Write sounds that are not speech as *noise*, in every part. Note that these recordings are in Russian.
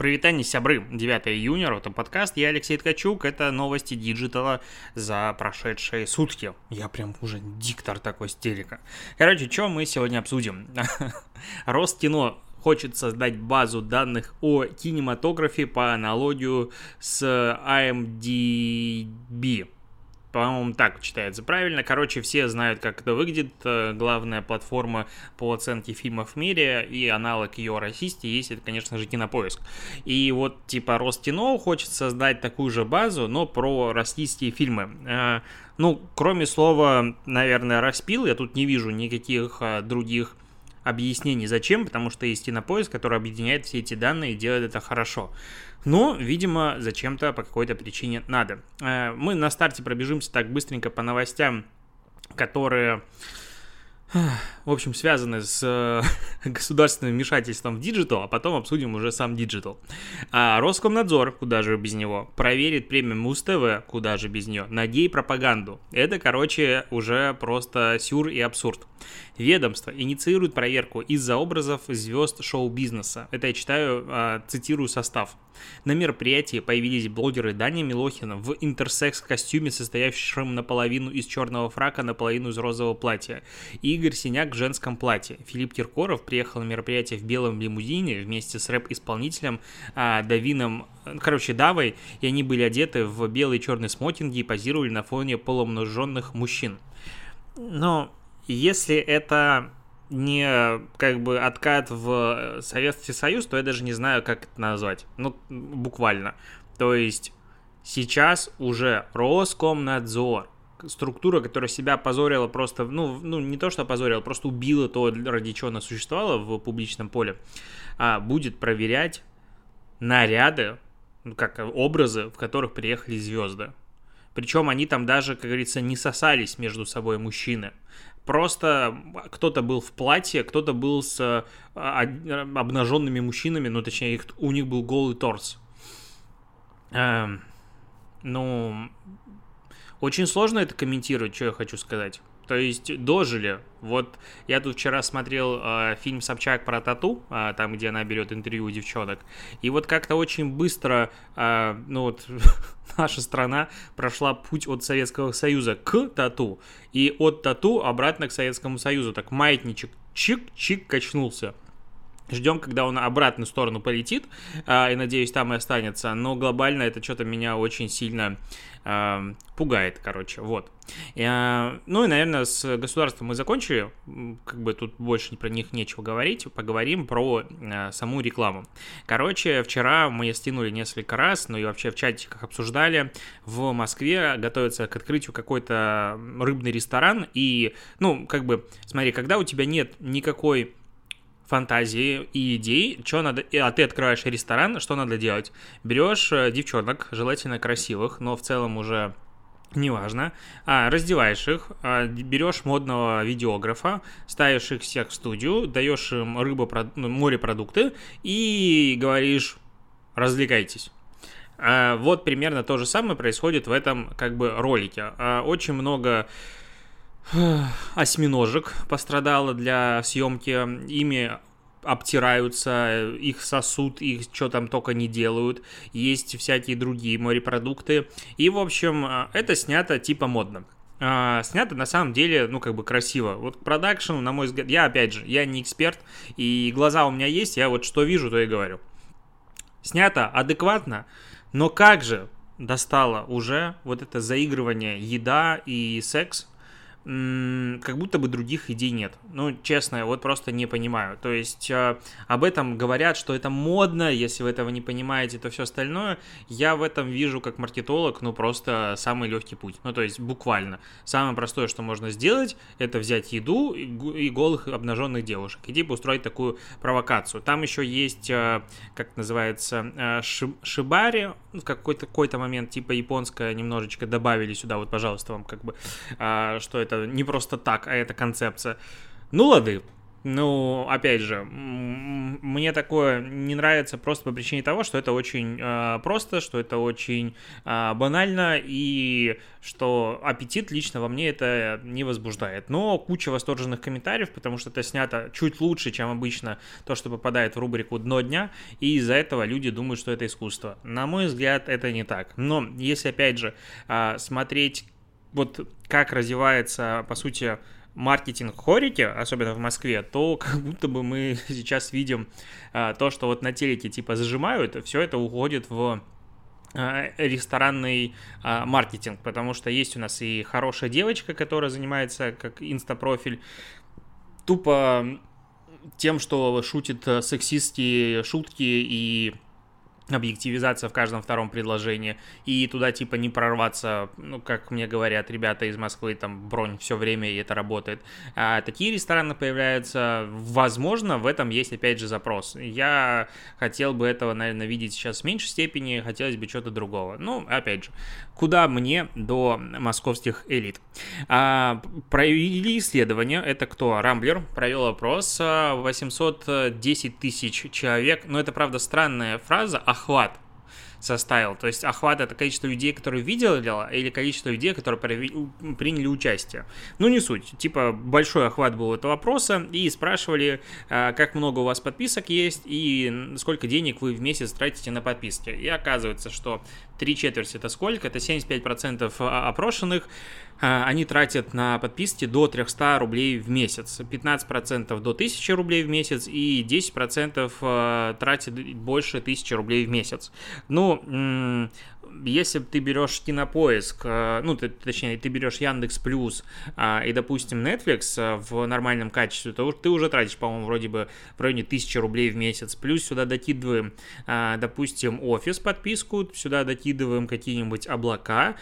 Прывітанне, сябры. 9 июня, Рота подкаст. Я Алексей Ткачук. Это новости диджитала за прошедшие сутки. Я прям уже диктор такой стерика. Короче, что мы сегодня обсудим? *laughs* Роскино хочет создать базу данных о кинематографе по аналогию с IMDb. По-моему, так читается правильно. Короче, все знают, как это выглядит. Э, главная платформа по оценке фильмов в мире и аналог ее российский есть, это, конечно же, Кинопоиск. И вот, типа, Ростино хочет создать такую же базу, но про российские фильмы. Э, ну, кроме слова, наверное, распил, я тут не вижу никаких э, других объяснений, зачем, потому что есть Кинопоиск, который объединяет все эти данные и делает это хорошо. Но, видимо, зачем-то по какой-то причине надо. Э, мы на старте пробежимся так быстренько по новостям, которые в общем, связаны с э, *laughs* государственным вмешательством в digital, а потом обсудим уже сам digital. А Роскомнадзор, куда же без него, проверит премию Муз-ТВ, куда же без нее, на гей-пропаганду. Это, короче, уже просто сюр и абсурд. Ведомство инициирует проверку из-за образов звезд шоу-бизнеса. Это я читаю, э, цитирую состав. На мероприятии появились блогеры Даня Милохина в интерсекс-костюме, состоявшем наполовину из черного фрака, наполовину из розового платья. И Игорь Синяк в женском платье. Филипп Киркоров приехал на мероприятие в белом лимузине вместе с рэп-исполнителем а, Давином, короче, Давой, и они были одеты в белые и черные смокинги и позировали на фоне полуобнаженных мужчин. Но если это не как бы откат в Советский Союз, то я даже не знаю, как это назвать. Ну, буквально. То есть сейчас уже Роскомнадзор структура, которая себя позорила просто, ну, ну не то что позорила, просто убила то, ради чего она существовала в публичном поле, а будет проверять наряды, ну, как образы, в которых приехали звезды. Причем они там даже, как говорится, не сосались между собой мужчины. Просто кто-то был в платье, кто-то был с а, обнаженными мужчинами, ну, точнее, у них был голый торс. Эм, ну, очень сложно это комментировать, что я хочу сказать. То есть дожили. Вот я тут вчера смотрел э, фильм Собчак про тату, э, там, где она берет интервью у девчонок. И вот как-то очень быстро, э, ну вот, *laughs* наша страна прошла путь от Советского Союза к тату. И от тату обратно к Советскому Союзу. Так маятничек чик-чик качнулся. Ждем, когда он обратную сторону полетит, э, и надеюсь, там и останется. Но глобально это что-то меня очень сильно э, пугает, короче, вот. Э, ну и, наверное, с государством мы закончили, как бы тут больше про них нечего говорить, поговорим про э, саму рекламу. Короче, вчера мы стянули несколько раз, ну и вообще в чатиках обсуждали, в Москве готовится к открытию какой-то рыбный ресторан, и, ну, как бы, смотри, когда у тебя нет никакой фантазии и идей, что надо, а ты открываешь ресторан, что надо делать? Берешь э, девчонок, желательно красивых, но в целом уже неважно, а, раздеваешь их, а, берешь модного видеографа, ставишь их всех в студию, даешь им рыбу, ну, морепродукты и говоришь, развлекайтесь. А, вот примерно то же самое происходит в этом как бы ролике. А, очень много осьминожек пострадало для съемки. Ими обтираются, их сосут, их что там только не делают. Есть всякие другие морепродукты. И, в общем, это снято типа модно. А, снято на самом деле, ну, как бы красиво. Вот продакшн, на мой взгляд, я, опять же, я не эксперт, и глаза у меня есть, я вот что вижу, то и говорю. Снято адекватно, но как же достало уже вот это заигрывание еда и секс как будто бы других идей нет. Ну, честно, я вот просто не понимаю. То есть э, об этом говорят, что это модно, если вы этого не понимаете, то все остальное. Я в этом вижу как маркетолог, ну, просто самый легкий путь. Ну, то есть буквально. Самое простое, что можно сделать, это взять еду и голых обнаженных девушек и типа устроить такую провокацию. Там еще есть, э, как называется, э, шибари, в какой-то какой момент, типа японская, немножечко добавили сюда, вот, пожалуйста, вам как бы, э, что это это не просто так, а это концепция. Ну, лады. Ну, опять же, мне такое не нравится просто по причине того, что это очень э, просто, что это очень э, банально и что аппетит лично во мне это не возбуждает. Но куча восторженных комментариев, потому что это снято чуть лучше, чем обычно то, что попадает в рубрику «Дно дня», и из-за этого люди думают, что это искусство. На мой взгляд, это не так. Но если, опять же, э, смотреть вот как развивается, по сути, маркетинг хорики, особенно в Москве, то как будто бы мы *laughs* сейчас видим а, то, что вот на телеке типа зажимают, все это уходит в а, ресторанный а, маркетинг, потому что есть у нас и хорошая девочка, которая занимается как инстапрофиль, тупо тем, что шутит сексистские шутки и объективизация в каждом втором предложении, и туда типа не прорваться, ну, как мне говорят ребята из Москвы, там бронь все время, и это работает. А такие рестораны появляются, возможно, в этом есть опять же запрос. Я хотел бы этого, наверное, видеть сейчас в меньшей степени, хотелось бы чего-то другого. Ну, опять же, куда мне до московских элит? А, провели исследование, это кто? Рамблер провел опрос, 810 тысяч человек, но это, правда, странная фраза, а охват составил. То есть охват это количество людей, которые видели или количество людей, которые приняли участие. Ну, не суть. Типа, большой охват был этого вопроса, и спрашивали, а, как много у вас подписок есть, и сколько денег вы в месяц тратите на подписки. И оказывается, что три четверти это сколько? Это 75% опрошенных а, они тратят на подписки до 300 рублей в месяц, 15% до 1000 рублей в месяц и 10% а, тратят больше 1000 рублей в месяц. Ну, если ты берешь кинопоиск, а, ну, ты, точнее, ты берешь Яндекс Плюс и, допустим, Netflix в нормальном качестве, то ты уже тратишь, по-моему, вроде бы в районе 1000 рублей в месяц. Плюс сюда докидываем, допустим, офис подписку, сюда докидываем какие-нибудь облака, а,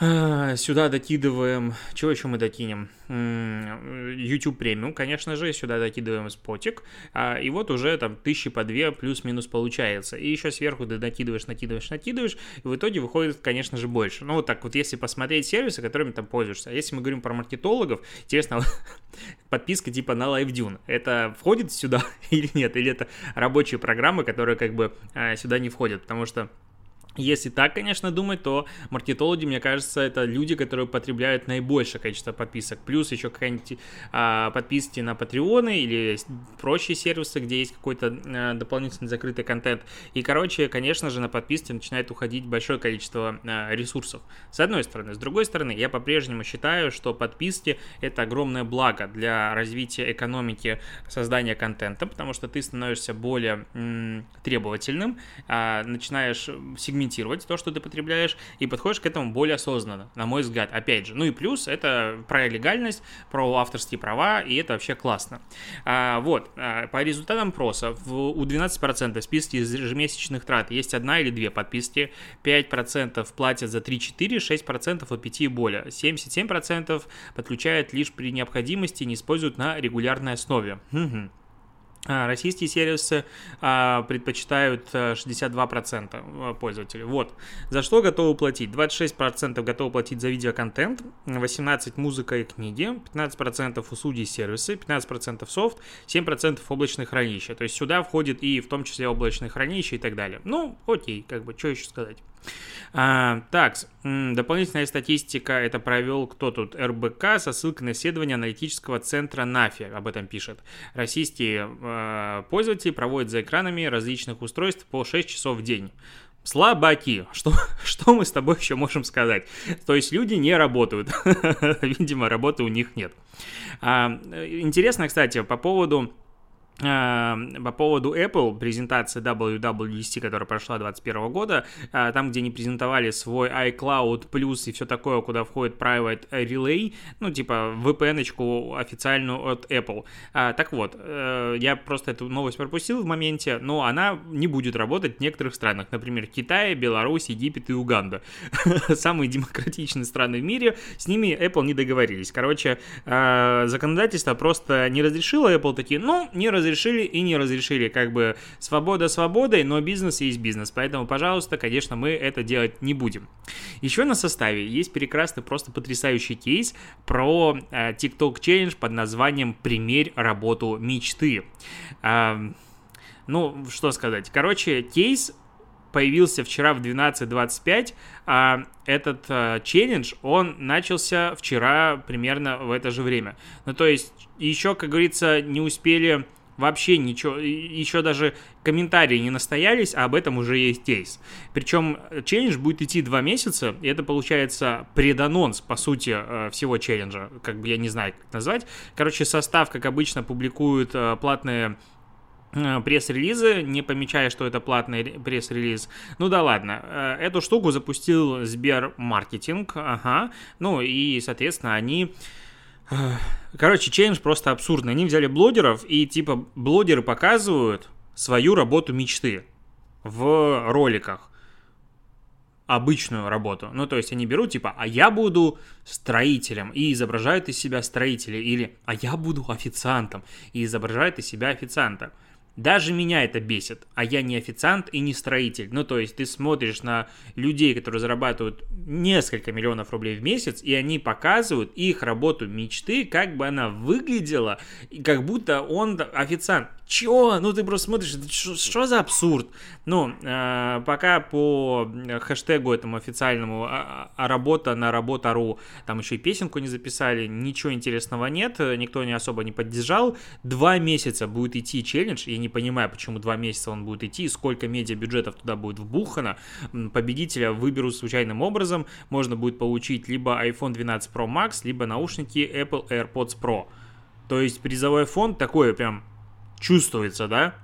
сюда докидываем... Чего еще мы докинем? YouTube премиум, конечно же. Сюда докидываем спотик. А, и вот уже там тысячи по две плюс-минус получается. И еще сверху ты накидываешь, накидываешь, накидываешь. И в итоге выходит, конечно же, больше. Ну, вот так вот, если посмотреть сервисы, которыми там пользуешься. А если мы говорим про маркетологов, интересно, *laughs* подписка типа на LiveDune. Это входит сюда *laughs* или нет? Или это рабочие программы, которые как бы а, сюда не входят? Потому что если так, конечно, думать, то маркетологи, мне кажется, это люди, которые потребляют наибольшее количество подписок. Плюс еще какие-нибудь а, подписки на Патреоны или прочие сервисы, где есть какой-то а, дополнительный закрытый контент. И, короче, конечно же, на подписки начинает уходить большое количество а, ресурсов. С одной стороны. С другой стороны, я по-прежнему считаю, что подписки — это огромное благо для развития экономики создания контента, потому что ты становишься более м, требовательным, а, начинаешь сегментировать сегментировать то, что ты потребляешь, и подходишь к этому более осознанно, на мой взгляд. Опять же, ну и плюс это про легальность, про авторские права, и это вообще классно. А, вот, а, по результатам опроса у 12% в списке ежемесячных трат есть одна или две подписки, 5% платят за 3-4, 6% от 5 и более, 77% подключают лишь при необходимости не используют на регулярной основе. Угу. А, российские сервисы а, предпочитают 62% э, пользователей. Вот. За что готовы платить? 26% готовы платить за видеоконтент, 18% музыка и книги, 15% услуги и сервисы, 15% софт, 7% облачные хранилища. То есть сюда входит и в том числе облачные хранилища и так далее. Ну, окей, как бы, что еще сказать. А, так, дополнительная статистика, это провел кто тут? РБК со ссылкой на исследование аналитического центра НАФИ, об этом пишет. Российские э, пользователи проводят за экранами различных устройств по 6 часов в день. Слабаки. Что, *laughs* что мы с тобой еще можем сказать? То есть люди не работают. *laughs* Видимо, работы у них нет. А, интересно, кстати, по поводу по поводу Apple, презентации WWDC, которая прошла 2021 года, э, там, где они презентовали свой iCloud Plus и все такое, куда входит Private Relay, ну, типа VPN-очку официальную от Apple. А, так вот, э, я просто эту новость пропустил в моменте, но она не будет работать в некоторых странах, например, Китай, Беларусь, Египет и Уганда. *laughs* Самые демократичные страны в мире, с ними Apple не договорились. Короче, э, законодательство просто не разрешило Apple такие, ну, не разрешило разрешили и не разрешили. Как бы свобода свободой, но бизнес есть бизнес. Поэтому, пожалуйста, конечно, мы это делать не будем. Еще на составе есть прекрасный, просто потрясающий кейс про э, TikTok Challenge под названием «Примерь работу мечты». Э, ну, что сказать. Короче, кейс появился вчера в 12.25, а этот а, челлендж, он начался вчера примерно в это же время. Ну, то есть, еще, как говорится, не успели вообще ничего, еще даже комментарии не настоялись, а об этом уже есть кейс. Причем челлендж будет идти два месяца, и это получается преданонс, по сути, э, всего челленджа, как бы я не знаю, как назвать. Короче, состав, как обычно, публикуют э, платные Э, пресс-релизы, не помечая, что это платный пресс-релиз. Ну да ладно, э, эту штуку запустил Сбермаркетинг, ага, ну и, соответственно, они... Короче, челлендж просто абсурдный. Они взяли блогеров, и типа блогеры показывают свою работу мечты в роликах обычную работу. Ну, то есть они берут, типа, а я буду строителем и изображают из себя строителя, или а я буду официантом и изображают из себя официанта. Даже меня это бесит, а я не официант и не строитель. Ну, то есть ты смотришь на людей, которые зарабатывают несколько миллионов рублей в месяц, и они показывают их работу мечты, как бы она выглядела, как будто он официант. Чё? Ну, ты просто смотришь, что за абсурд? Ну, э, пока по хэштегу этому официальному а, а работа на работа.ру, там еще и песенку не записали, ничего интересного нет, никто не особо не поддержал. Два месяца будет идти челлендж, я не понимаю, почему два месяца он будет идти, сколько медиа-бюджетов туда будет вбухано. Победителя выберут случайным образом, можно будет получить либо iPhone 12 Pro Max, либо наушники Apple AirPods Pro. То есть призовой фонд такой прям чувствуется, да?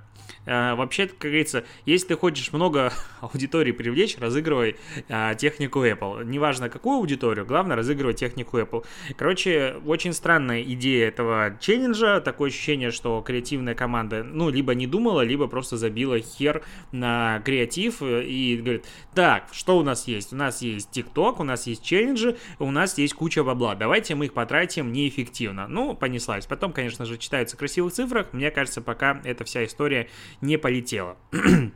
А, вообще, как говорится, если ты хочешь много *laughs* аудитории привлечь, разыгрывай а, технику Apple. Неважно, какую аудиторию, главное разыгрывать технику Apple. Короче, очень странная идея этого челленджа. Такое ощущение, что креативная команда, ну, либо не думала, либо просто забила хер на креатив и говорит, так, что у нас есть? У нас есть TikTok, у нас есть челленджи, у нас есть куча бабла. Давайте мы их потратим неэффективно. Ну, понеслась. Потом, конечно же, читаются в красивых цифрах. Мне кажется, пока эта вся история не полетела. *clears throat*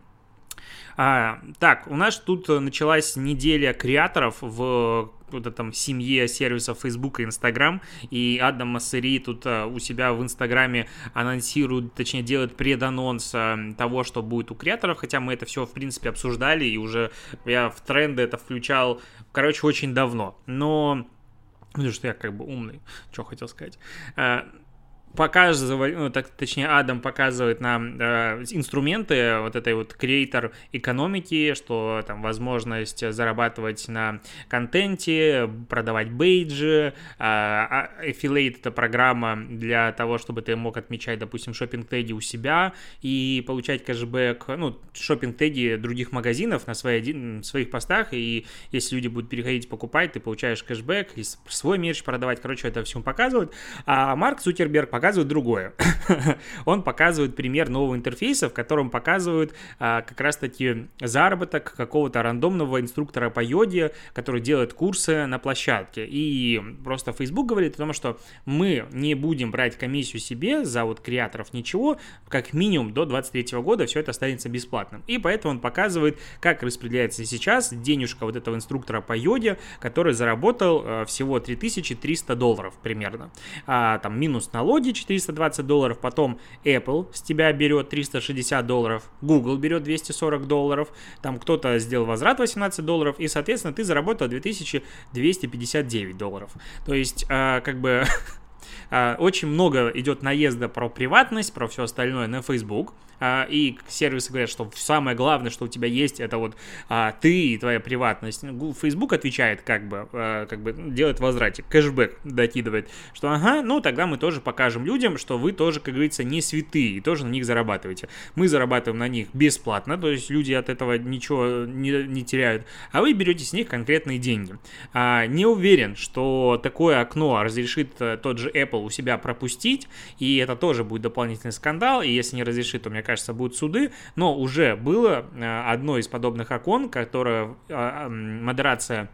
А, так, у нас тут началась неделя креаторов в вот этом семье сервисов Facebook и Instagram, и Адам Массери тут а, у себя в Инстаграме анонсирует, точнее делает преданонс а, того, что будет у креаторов, хотя мы это все, в принципе, обсуждали, и уже я в тренды это включал, короче, очень давно, но... Потому что я как бы умный, что хотел сказать. А, показывает, ну, так, точнее, Адам показывает нам э, инструменты вот этой вот креатор экономики, что там возможность зарабатывать на контенте, продавать бейджи, э, affiliate это программа для того, чтобы ты мог отмечать, допустим, шопинг теги у себя и получать кэшбэк, ну, шопинг теги других магазинов на свои, своих постах, и если люди будут переходить покупать, ты получаешь кэшбэк, и свой мерч продавать, короче, это все показывают. А Марк Цукерберг показывает другое. *laughs* Он показывает пример нового интерфейса, в котором показывают а, как раз-таки заработок какого-то рандомного инструктора по йоде, который делает курсы на площадке. И просто Facebook говорит о том, что мы не будем брать комиссию себе за вот креаторов ничего, как минимум до 23 года все это останется бесплатным. И поэтому он показывает, как распределяется сейчас денежка вот этого инструктора по йоде, который заработал э, всего 3300 долларов примерно. А, там минус налоги 420 долларов, потом Apple с тебя берет 360 долларов, Google берет 240 долларов, там кто-то сделал возврат 18 долларов, и, соответственно, ты заработал 2259 долларов. То есть, э, как бы... *laughs* А, очень много идет наезда про приватность, про все остальное на Facebook. А, и сервисы говорят, что самое главное, что у тебя есть, это вот а, ты и твоя приватность. Facebook отвечает как бы, как бы делает возвратик, кэшбэк докидывает, что ага, ну тогда мы тоже покажем людям, что вы тоже, как говорится, не святые и тоже на них зарабатываете. Мы зарабатываем на них бесплатно, то есть люди от этого ничего не, не теряют, а вы берете с них конкретные деньги. Не уверен, что такое окно разрешит э, тот же Apple у себя пропустить, и это тоже будет дополнительный скандал, и если не разрешит, то, мне кажется, будут суды, но уже было э, одно из подобных окон, которое э, модерация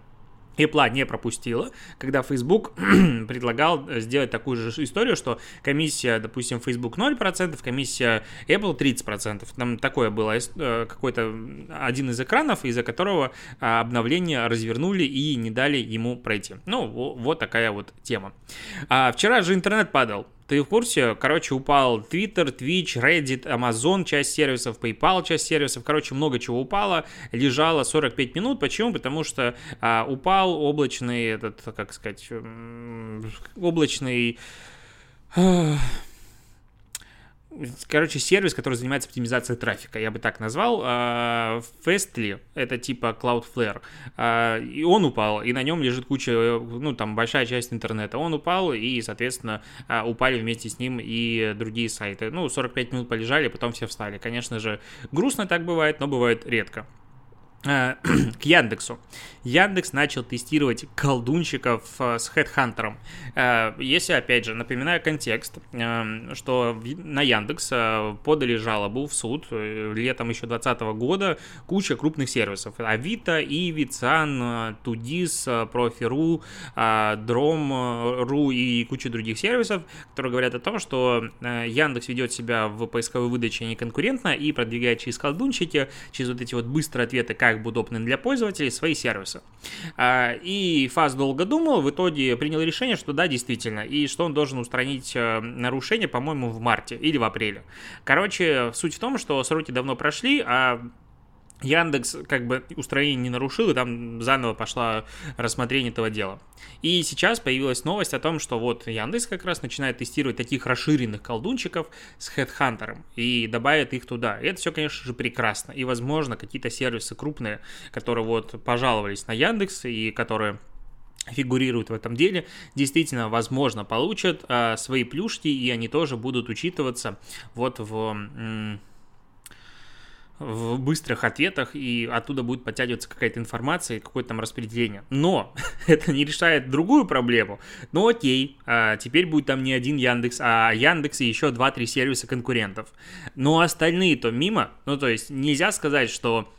Apple не пропустила, когда Facebook *clears throat* предлагал сделать такую же историю, что комиссия, допустим, Facebook 0%, комиссия Apple 30%. Там такое было э, какой-то один из экранов, из-за которого а, обновление развернули и не дали ему пройти. Ну, вот такая вот тема. А вчера же интернет падал. Ты в курсе? Короче, упал Twitter, Twitch, Reddit, Amazon, часть сервисов, PayPal, часть сервисов. Короче, много чего упало. Лежало 45 минут. Почему? Потому что а, упал облачный, этот, как сказать, облачный короче, сервис, который занимается оптимизацией трафика, я бы так назвал. А, Fastly, это типа Cloudflare, а, и он упал, и на нем лежит куча, ну, там, большая часть интернета. Он упал, и, соответственно, а, упали вместе с ним и другие сайты. Ну, 45 минут полежали, потом все встали. Конечно же, грустно так бывает, но бывает редко. *clears throat* к Яндексу. Яндекс начал тестировать колдунчиков э, с HeadHunter. Э, если, опять же, напоминаю контекст, э, что на Яндекс подали жалобу в суд летом еще 2020 года куча крупных сервисов. Авито, Иви, Цан, Тудис, Профи.ру, Дром.ру и куча других сервисов, которые говорят о том, что Яндекс ведет себя в поисковой выдаче неконкурентно и продвигает через колдунчики, через вот эти вот быстрые ответы, как бы удобны для пользователей, свои сервисы. А, и ФАС долго думал, в итоге принял решение, что да, действительно, и что он должен устранить э, нарушение, по-моему, в марте или в апреле. Короче, суть в том, что сроки давно прошли, а Яндекс как бы устроение не нарушил, и там заново пошла рассмотрение этого дела. И сейчас появилась новость о том, что вот Яндекс как раз начинает тестировать таких расширенных колдунчиков с HeadHunter и добавит их туда. И это все, конечно же, прекрасно. И, возможно, какие-то сервисы крупные, которые вот пожаловались на Яндекс и которые фигурируют в этом деле, действительно, возможно, получат а, свои плюшки, и они тоже будут учитываться вот в... М- в быстрых ответах, и оттуда будет подтягиваться какая-то информация и какое-то там распределение. Но *laughs* это не решает другую проблему. Ну окей, а, теперь будет там не один Яндекс, а Яндекс и еще 2-3 сервиса конкурентов. Но остальные-то мимо. Ну то есть нельзя сказать, что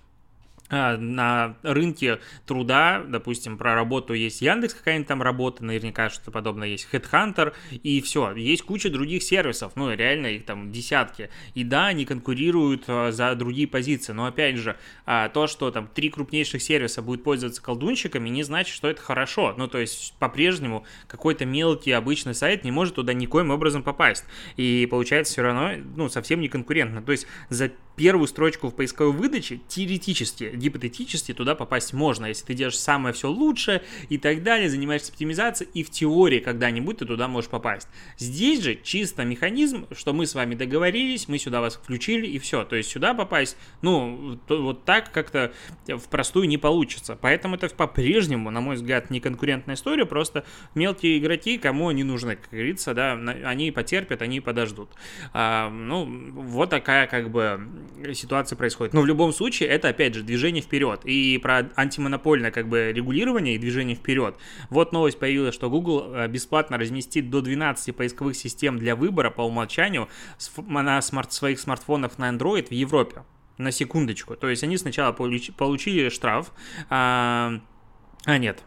на рынке труда, допустим, про работу есть Яндекс, какая-нибудь там работа, наверняка что-то подобное есть, Headhunter, и все. Есть куча других сервисов, ну, реально их там десятки. И да, они конкурируют а, за другие позиции, но опять же, а, то, что там три крупнейших сервиса будет пользоваться колдунщиками, не значит, что это хорошо. Ну, то есть, по-прежнему какой-то мелкий обычный сайт не может туда никоим образом попасть. И получается все равно, ну, совсем не конкурентно. То есть, за первую строчку в поисковой выдаче теоретически гипотетически туда попасть можно, если ты делаешь самое все лучшее и так далее, занимаешься оптимизацией, и в теории когда-нибудь ты туда можешь попасть. Здесь же чисто механизм, что мы с вами договорились, мы сюда вас включили, и все. То есть сюда попасть, ну, вот так как-то в простую не получится. Поэтому это по-прежнему, на мой взгляд, не конкурентная история, просто мелкие игроки, кому они нужны, как говорится, да, они потерпят, они подождут. А, ну, вот такая как бы ситуация происходит. Но в любом случае, это, опять же, движение движение вперед. И про антимонопольное как бы регулирование и движение вперед. Вот новость появилась, что Google э, бесплатно разместит до 12 поисковых систем для выбора по умолчанию на смарт своих смартфонах на Android в Европе. На секундочку. То есть они сначала получили штраф, а, а нет,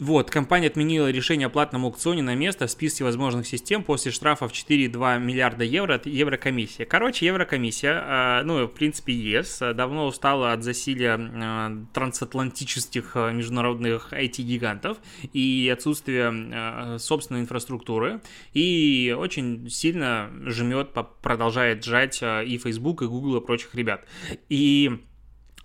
вот, компания отменила решение о платном аукционе на место в списке возможных систем после штрафов 4,2 миллиарда евро от Еврокомиссии. Короче, Еврокомиссия, а, ну, в принципе, ЕС, давно устала от засилия а, трансатлантических а, международных IT-гигантов и отсутствия собственной инфраструктуры, и очень сильно жмет, продолжает сжать и Facebook, и Google, и прочих ребят. И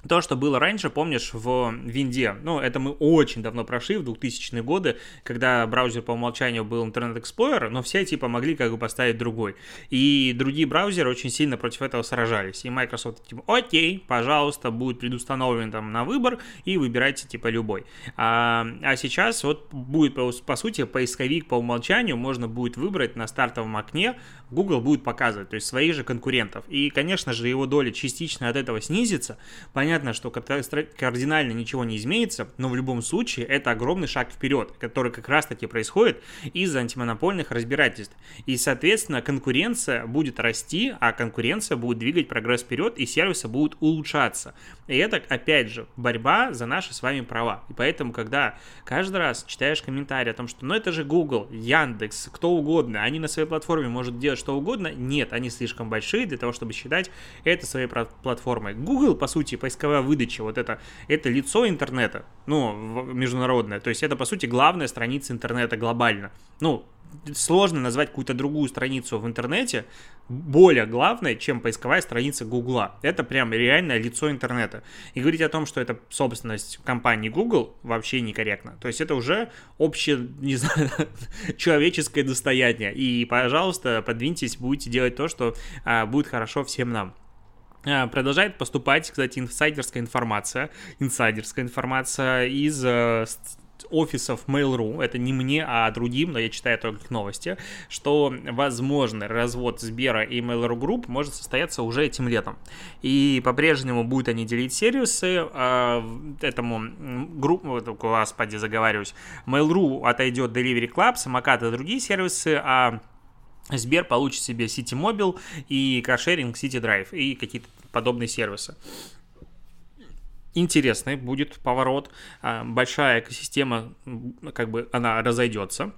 то, что было раньше, помнишь, в Винде, ну, это мы очень давно прошли, в 2000-е годы, когда браузер по умолчанию был Internet Explorer, но все, типа, могли как бы поставить другой. И другие браузеры очень сильно против этого сражались. И Microsoft, типа, окей, пожалуйста, будет предустановлен там на выбор, и выбирайте, типа, любой. А, а сейчас вот будет, по, сути, поисковик по умолчанию можно будет выбрать на стартовом окне Google будет показывать, то есть своих же конкурентов. И, конечно же, его доля частично от этого снизится. Понятно, что кардинально ничего не изменится, но в любом случае это огромный шаг вперед, который как раз-таки происходит из-за антимонопольных разбирательств. И, соответственно, конкуренция будет расти, а конкуренция будет двигать прогресс вперед, и сервисы будут улучшаться. И это, опять же, борьба за наши с вами права. И поэтому, когда каждый раз читаешь комментарии о том, что ну это же Google, Яндекс, кто угодно, они на своей платформе могут делать что угодно, нет, они слишком большие для того, чтобы считать это своей платформой. Google, по сути, поисковая выдача, вот это, это лицо интернета, ну, международное, то есть это, по сути, главная страница интернета глобально. Ну, сложно назвать какую-то другую страницу в интернете более главной, чем поисковая страница Гугла. Это прям реальное лицо интернета. И говорить о том, что это собственность компании Google, вообще некорректно. То есть это уже общее, не знаю, *laughs* человеческое достояние. И, пожалуйста, подвиньтесь, будете делать то, что а, будет хорошо всем нам. А, продолжает поступать, кстати, инсайдерская информация, инсайдерская информация из э, офисов Mail.ru, это не мне, а другим, но я читаю только новости, что возможный развод Сбера и Mail.ru Group может состояться уже этим летом. И по-прежнему будут они делить сервисы, э, этому группу, господи, заговариваюсь, Mail.ru отойдет Delivery Club, Самокат и другие сервисы, а Сбер получит себе City Mobile и каршеринг City Drive и какие-то подобные сервисы интересный будет поворот, а, большая экосистема, как бы она разойдется.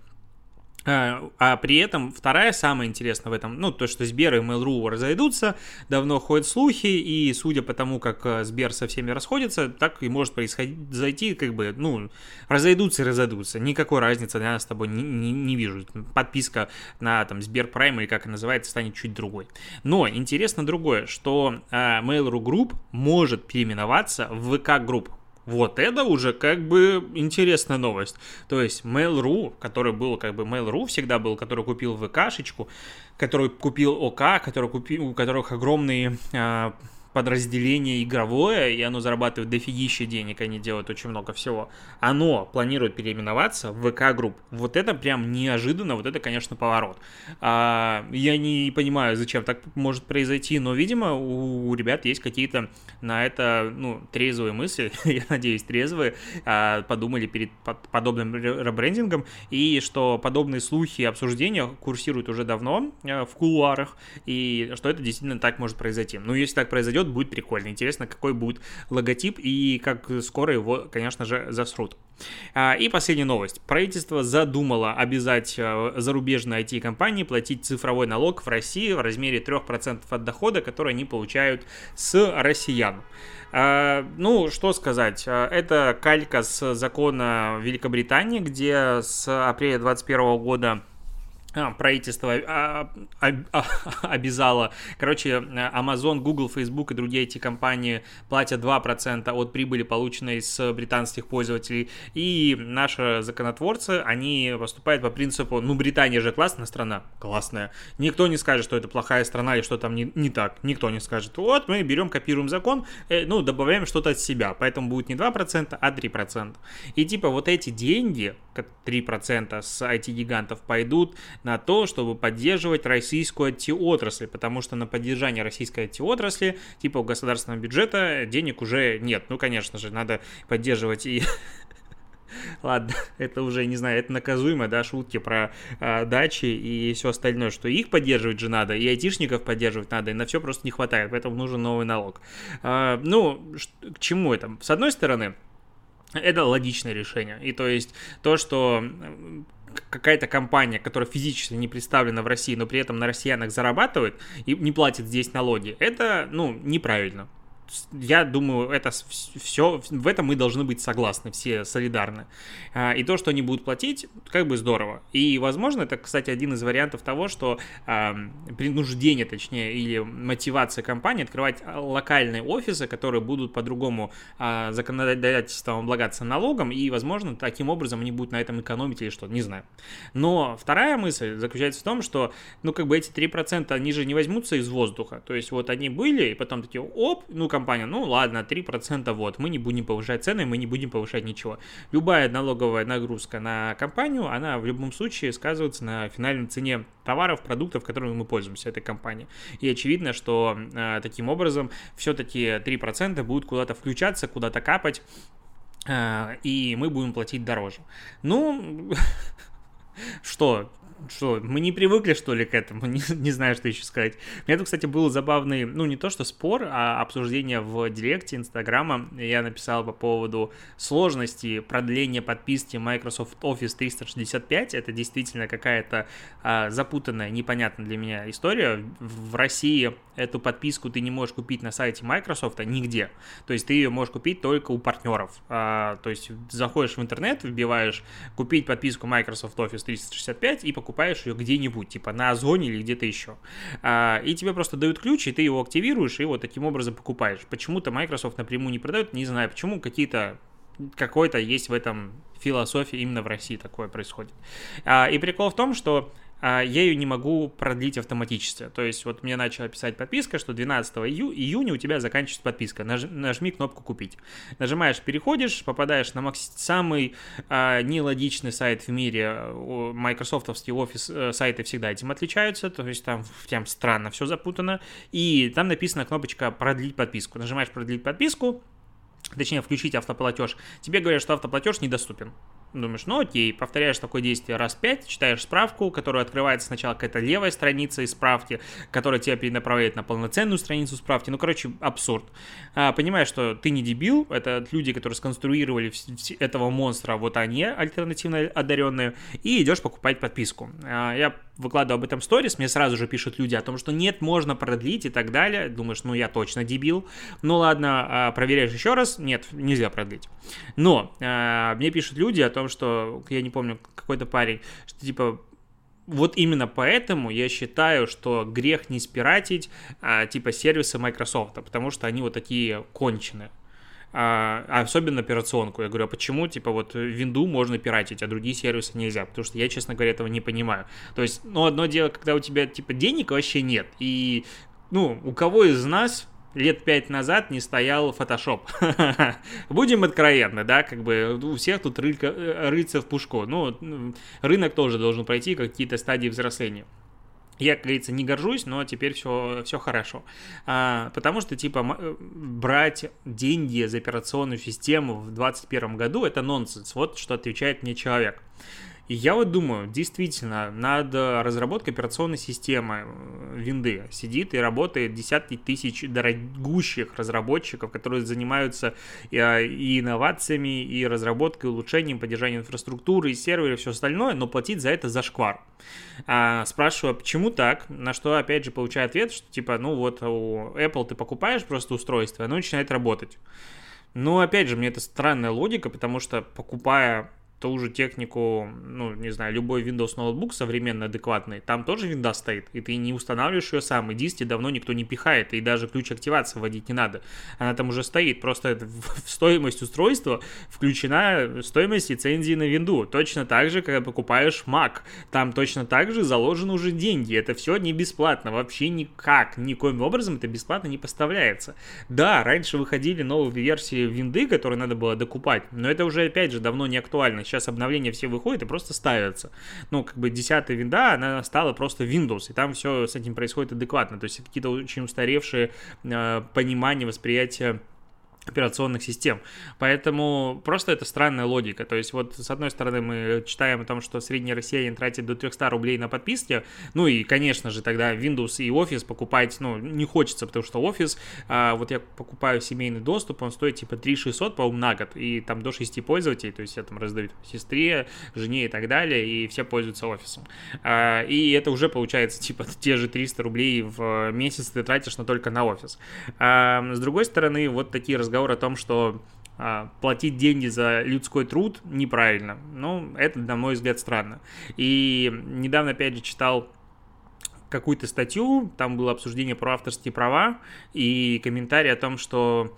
А, а при этом вторая самая интересная в этом, ну, то, что Сбер и Mail.ru разойдутся, давно ходят слухи, и судя по тому, как э, Сбер со всеми расходится, так и может происходить, зайти, как бы, ну, разойдутся и разойдутся. Никакой разницы я с тобой не, не, не вижу. Подписка на, там, Сбер Прайм, или как она называется, станет чуть другой. Но интересно другое, что э, Mail.ru Group может переименоваться в VK Group. Вот это уже как бы интересная новость. То есть Mail.ru, который был как бы Mail.ru всегда был, который купил ВКшечку, который купил ОК, который купил, у которых огромные а, подразделение игровое, и оно зарабатывает дофигища денег, они делают очень много всего, оно планирует переименоваться в VK Group. Вот это прям неожиданно, вот это, конечно, поворот. А, я не понимаю, зачем так может произойти, но, видимо, у, у ребят есть какие-то на это, ну, трезвые мысли, *laughs* я надеюсь, трезвые, а, подумали перед под, подобным ребрендингом, и что подобные слухи и обсуждения курсируют уже давно а, в кулуарах, и что это действительно так может произойти. Ну, если так произойдет, произойдет, будет прикольно. Интересно, какой будет логотип и как скоро его, конечно же, засрут. А, и последняя новость. Правительство задумало обязать э, зарубежные IT-компании платить цифровой налог в России в размере 3% от дохода, который они получают с россиян. А, ну, что сказать, а, это калька с закона Великобритании, где с апреля 2021 года правительство а, а, *laughs* обязало. Короче, Amazon, Google, Facebook и другие эти компании платят 2% от прибыли, полученной с британских пользователей. И наши законотворцы, они поступают по принципу, ну, Британия же классная страна, классная. Никто не скажет, что это плохая страна и что там не, не так. Никто не скажет. Вот, мы берем, копируем закон, э, ну, добавляем что-то от себя. Поэтому будет не 2%, а 3%. И типа вот эти деньги, 3% с IT-гигантов пойдут на то, чтобы поддерживать российскую IT-отрасль, потому что на поддержание российской IT-отрасли, типа у государственного бюджета, денег уже нет. Ну, конечно же, надо поддерживать и *laughs* Ладно, это уже, не знаю, это наказуемо, да, шутки про э, дачи и все остальное, что их поддерживать же надо, и айтишников поддерживать надо, и на все просто не хватает, поэтому нужен новый налог. Э, ну, к чему это? С одной стороны, это логичное решение. И то есть то, что какая-то компания, которая физически не представлена в России, но при этом на россиянах зарабатывает и не платит здесь налоги, это, ну, неправильно я думаю, это все, в этом мы должны быть согласны, все солидарны. А, и то, что они будут платить, как бы здорово. И, возможно, это, кстати, один из вариантов того, что принуждение, точнее, или мотивация компании открывать локальные офисы, которые будут по-другому а, законодательством облагаться налогом, и, возможно, таким образом они будут на этом экономить или что, не знаю. Но вторая мысль заключается в том, что, ну, как бы эти 3% они же не возьмутся из воздуха. То есть вот они были, и потом такие, оп, ну-ка, компания, ну ладно, 3% вот, мы не будем повышать цены, мы не будем повышать ничего. Любая налоговая нагрузка на компанию, она в любом случае сказывается на финальной цене товаров, продуктов, которыми мы пользуемся, этой компанией. И очевидно, что э, таким образом все-таки 3% будут куда-то включаться, куда-то капать, э, и мы будем платить дороже. Ну, *laughs* что, что, мы не привыкли, что ли, к этому? *laughs* Не, не знаю, что еще сказать. У меня тут, кстати, был забавный, ну, не то что спор, а обсуждение в директе Инстаграма. Я написал по поводу сложности продления подписки Microsoft Office 365. Это действительно какая-то а, запутанная, непонятная для меня история. В России эту подписку ты не можешь купить на сайте Microsoft нигде. То есть ты ее можешь купить только у партнеров. А, то есть заходишь в интернет, вбиваешь купить подписку Microsoft Office 365 и покупаешь покупаешь ее где-нибудь, типа на Озоне или где-то еще. А, и тебе просто дают ключ, и ты его активируешь, и вот таким образом покупаешь. Почему-то Microsoft напрямую не продает, не знаю, почему какие-то какой-то есть в этом философия именно в России такое происходит. А, и прикол в том, что я ее не могу продлить автоматически. То есть вот мне начала писать подписка, что 12 ию- июня у тебя заканчивается подписка. Наж- нажми кнопку «Купить». Нажимаешь «Переходишь», попадаешь на макс- самый а, нелогичный сайт в мире. Майкрософтовские офис э, сайты всегда этим отличаются, то есть там, там странно все запутано. И там написана кнопочка «Продлить подписку». Нажимаешь «Продлить подписку», точнее, включить автоплатеж, тебе говорят, что автоплатеж недоступен. Думаешь, ну окей, повторяешь такое действие раз пять, читаешь справку, которая открывается сначала какая-то левая страница из справки, которая тебя перенаправляет на полноценную страницу справки. Ну, короче, абсурд. А, понимаешь, что ты не дебил, это люди, которые сконструировали этого монстра, вот они альтернативно одаренные, и идешь покупать подписку. А, я выкладываю об этом сторис, мне сразу же пишут люди о том, что нет, можно продлить и так далее. Думаешь, ну я точно дебил. Ну ладно, а, проверяешь еще раз, нет, нельзя продлить. Но а, мне пишут люди о том, что, я не помню, какой-то парень, что типа вот именно поэтому я считаю, что грех не спиратить а, типа сервисы Microsoft, потому что они вот такие конченые. А, особенно операционку. Я говорю, а почему, типа, вот винду можно пиратить, а другие сервисы нельзя? Потому что я, честно говоря, этого не понимаю. То есть, ну, одно дело, когда у тебя, типа, денег вообще нет, и, ну, у кого из нас лет пять назад не стоял Photoshop. *laughs* Будем откровенны, да, как бы у всех тут рылька, э, рыться в пушку. Ну, рынок тоже должен пройти какие-то стадии взросления. Я, как говорится, не горжусь, но теперь все, все хорошо. А, потому что, типа, э, брать деньги за операционную систему в 2021 году – это нонсенс. Вот что отвечает мне человек. И я вот думаю, действительно, над разработкой операционной системы э, винды сидит и работает десятки тысяч дорогущих разработчиков, которые занимаются и, а, и инновациями, и разработкой, улучшением, поддержанием инфраструктуры, и серверов, и все остальное, но платить за это зашквар. А, спрашиваю, почему так? На что, опять же, получаю ответ, что типа, ну вот у Apple ты покупаешь просто устройство, оно начинает работать. Ну, опять же, мне это странная логика, потому что покупая ту же технику, ну, не знаю, любой Windows ноутбук современный, адекватный, там тоже винда стоит, и ты не устанавливаешь ее сам, и диски давно никто не пихает, и даже ключ активации вводить не надо. Она там уже стоит, просто *laughs* в стоимость устройства включена стоимость лицензии на винду. Точно так же, когда покупаешь Mac, там точно так же заложены уже деньги, это все не бесплатно, вообще никак, никоим образом это бесплатно не поставляется. Да, раньше выходили новые версии винды, которые надо было докупать, но это уже, опять же, давно не актуально сейчас обновления все выходят и просто ставятся. Ну, как бы десятая винда, она стала просто Windows, и там все с этим происходит адекватно. То есть какие-то очень устаревшие э, понимания, восприятия операционных систем. Поэтому просто это странная логика. То есть вот с одной стороны мы читаем о том, что средний россиянин тратит до 300 рублей на подписки, ну и, конечно же, тогда Windows и Office покупать, ну, не хочется, потому что Office, а, вот я покупаю семейный доступ, он стоит типа 3 600, по-моему, на год, и там до 6 пользователей, то есть я там раздаю сестре, жене и так далее, и все пользуются офисом. А, и это уже получается типа *laughs* те же 300 рублей в месяц ты тратишь, но только на офис. А, с другой стороны, вот такие разговоры разговор о том, что а, платить деньги за людской труд неправильно. Ну, это, на мой взгляд, странно. И недавно, опять же, читал какую-то статью, там было обсуждение про авторские права и комментарий о том, что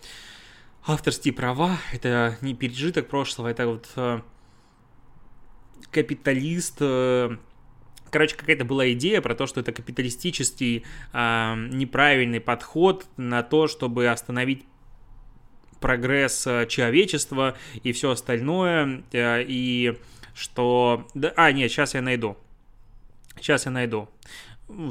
авторские права — это не пережиток прошлого, это вот э, капиталист э, Короче, какая-то была идея про то, что это капиталистический э, неправильный подход на то, чтобы остановить прогресс э, человечества и все остальное, э, и что... А, нет, сейчас я найду. Сейчас я найду.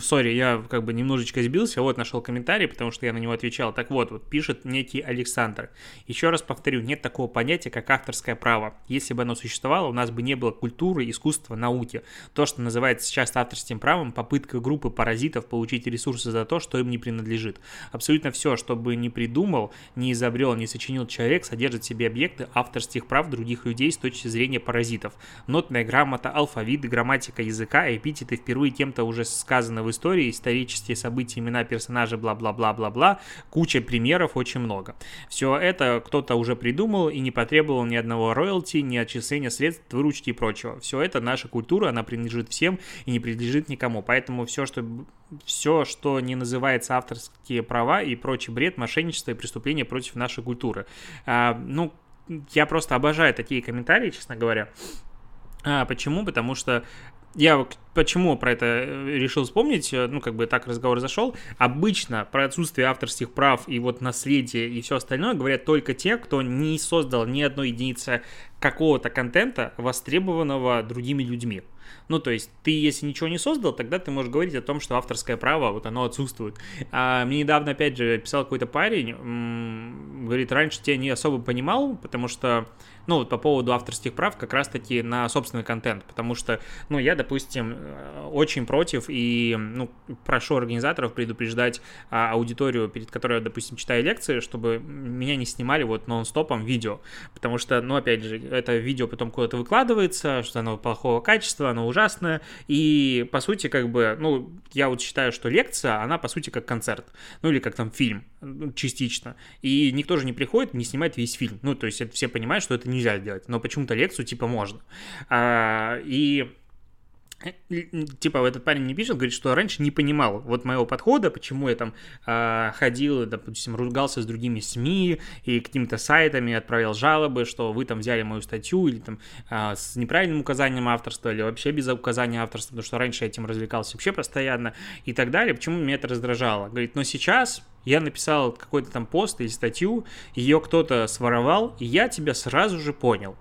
Сори, я как бы немножечко сбился, вот нашел комментарий, потому что я на него отвечал. Так вот, вот пишет некий Александр. Еще раз повторю, нет такого понятия, как авторское право. Если бы оно существовало, у нас бы не было культуры, искусства, науки. То, что называется сейчас авторским правом, попытка группы паразитов получить ресурсы за то, что им не принадлежит. Абсолютно все, что бы не придумал, не изобрел, не сочинил человек, содержит в себе объекты авторских прав других людей с точки зрения паразитов. Нотная грамота, алфавит, грамматика языка, эпитеты впервые кем-то уже сказаны показано в истории, исторические события, имена персонажей, бла-бла-бла-бла-бла, куча примеров, очень много. Все это кто-то уже придумал и не потребовал ни одного роялти, ни отчисления средств, выручки и прочего. Все это наша культура, она принадлежит всем и не принадлежит никому. Поэтому все, что все, что не называется авторские права и прочий бред, мошенничество и преступления против нашей культуры. А, ну, я просто обожаю такие комментарии, честно говоря. А, почему? Потому что я почему про это э, решил вспомнить, э, ну, как бы так разговор зашел. Обычно про отсутствие авторских прав и вот наследие и все остальное говорят только те, кто не создал ни одной единицы какого-то контента, востребованного другими людьми. Ну, то есть, ты, если ничего не создал, тогда ты можешь говорить о том, что авторское право, вот оно отсутствует. А мне недавно, опять же, писал какой-то парень, говорит, раньше тебя не особо понимал, потому что, ну, вот по поводу авторских прав, как раз-таки на собственный контент, потому что, ну, я, допустим, э, очень против и, ну, прошу организаторов предупреждать а, аудиторию, перед которой я, допустим, читаю лекции, чтобы меня не снимали вот нон-стопом видео, потому что, ну, опять же, это видео потом куда-то выкладывается, что оно плохого качества, оно ужасное, и, по сути, как бы, ну, я вот считаю, что лекция, она, по сути, как концерт, ну, или как там фильм, ну, частично, и никто же не приходит, не снимает весь фильм, ну, то есть это все понимают, что это нельзя делать, но почему-то лекцию, типа, можно, а, и типа этот парень мне пишет, говорит, что раньше не понимал вот моего подхода, почему я там э, ходил, допустим, ругался с другими СМИ и какими-то сайтами, отправил жалобы, что вы там взяли мою статью или там э, с неправильным указанием авторства или вообще без указания авторства, потому что раньше я этим развлекался вообще постоянно и так далее, почему меня это раздражало. Говорит, но сейчас я написал какой-то там пост или статью, ее кто-то своровал, и я тебя сразу же понял.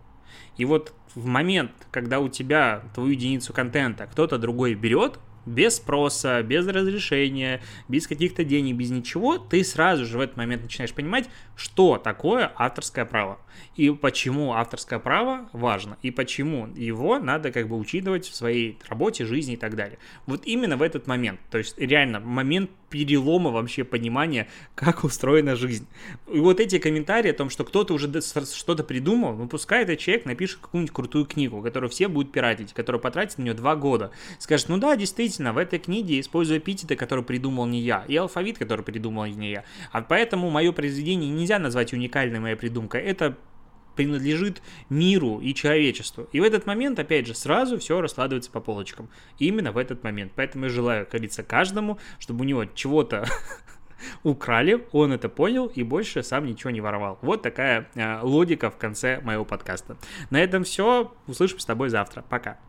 И вот в момент, когда у тебя твою единицу контента кто-то другой берет, без спроса, без разрешения, без каких-то денег, без ничего, ты сразу же в этот момент начинаешь понимать, что такое авторское право и почему авторское право важно, и почему его надо как бы учитывать в своей работе, жизни и так далее. Вот именно в этот момент, то есть реально момент перелома вообще понимания, как устроена жизнь. И вот эти комментарии о том, что кто-то уже что-то придумал, ну пускай этот человек напишет какую-нибудь крутую книгу, которую все будут пиратить, которая потратит на нее два года. Скажет, ну да, действительно, в этой книге использую эпитеты, которые придумал не я, и алфавит, который придумал не я. А поэтому мое произведение нельзя назвать уникальной моей придумкой. Это принадлежит миру и человечеству. И в этот момент, опять же, сразу все раскладывается по полочкам. Именно в этот момент. Поэтому я желаю, как говорится, каждому, чтобы у него чего-то *laughs* украли, он это понял и больше сам ничего не воровал. Вот такая э, логика в конце моего подкаста. На этом все. Услышим с тобой завтра. Пока.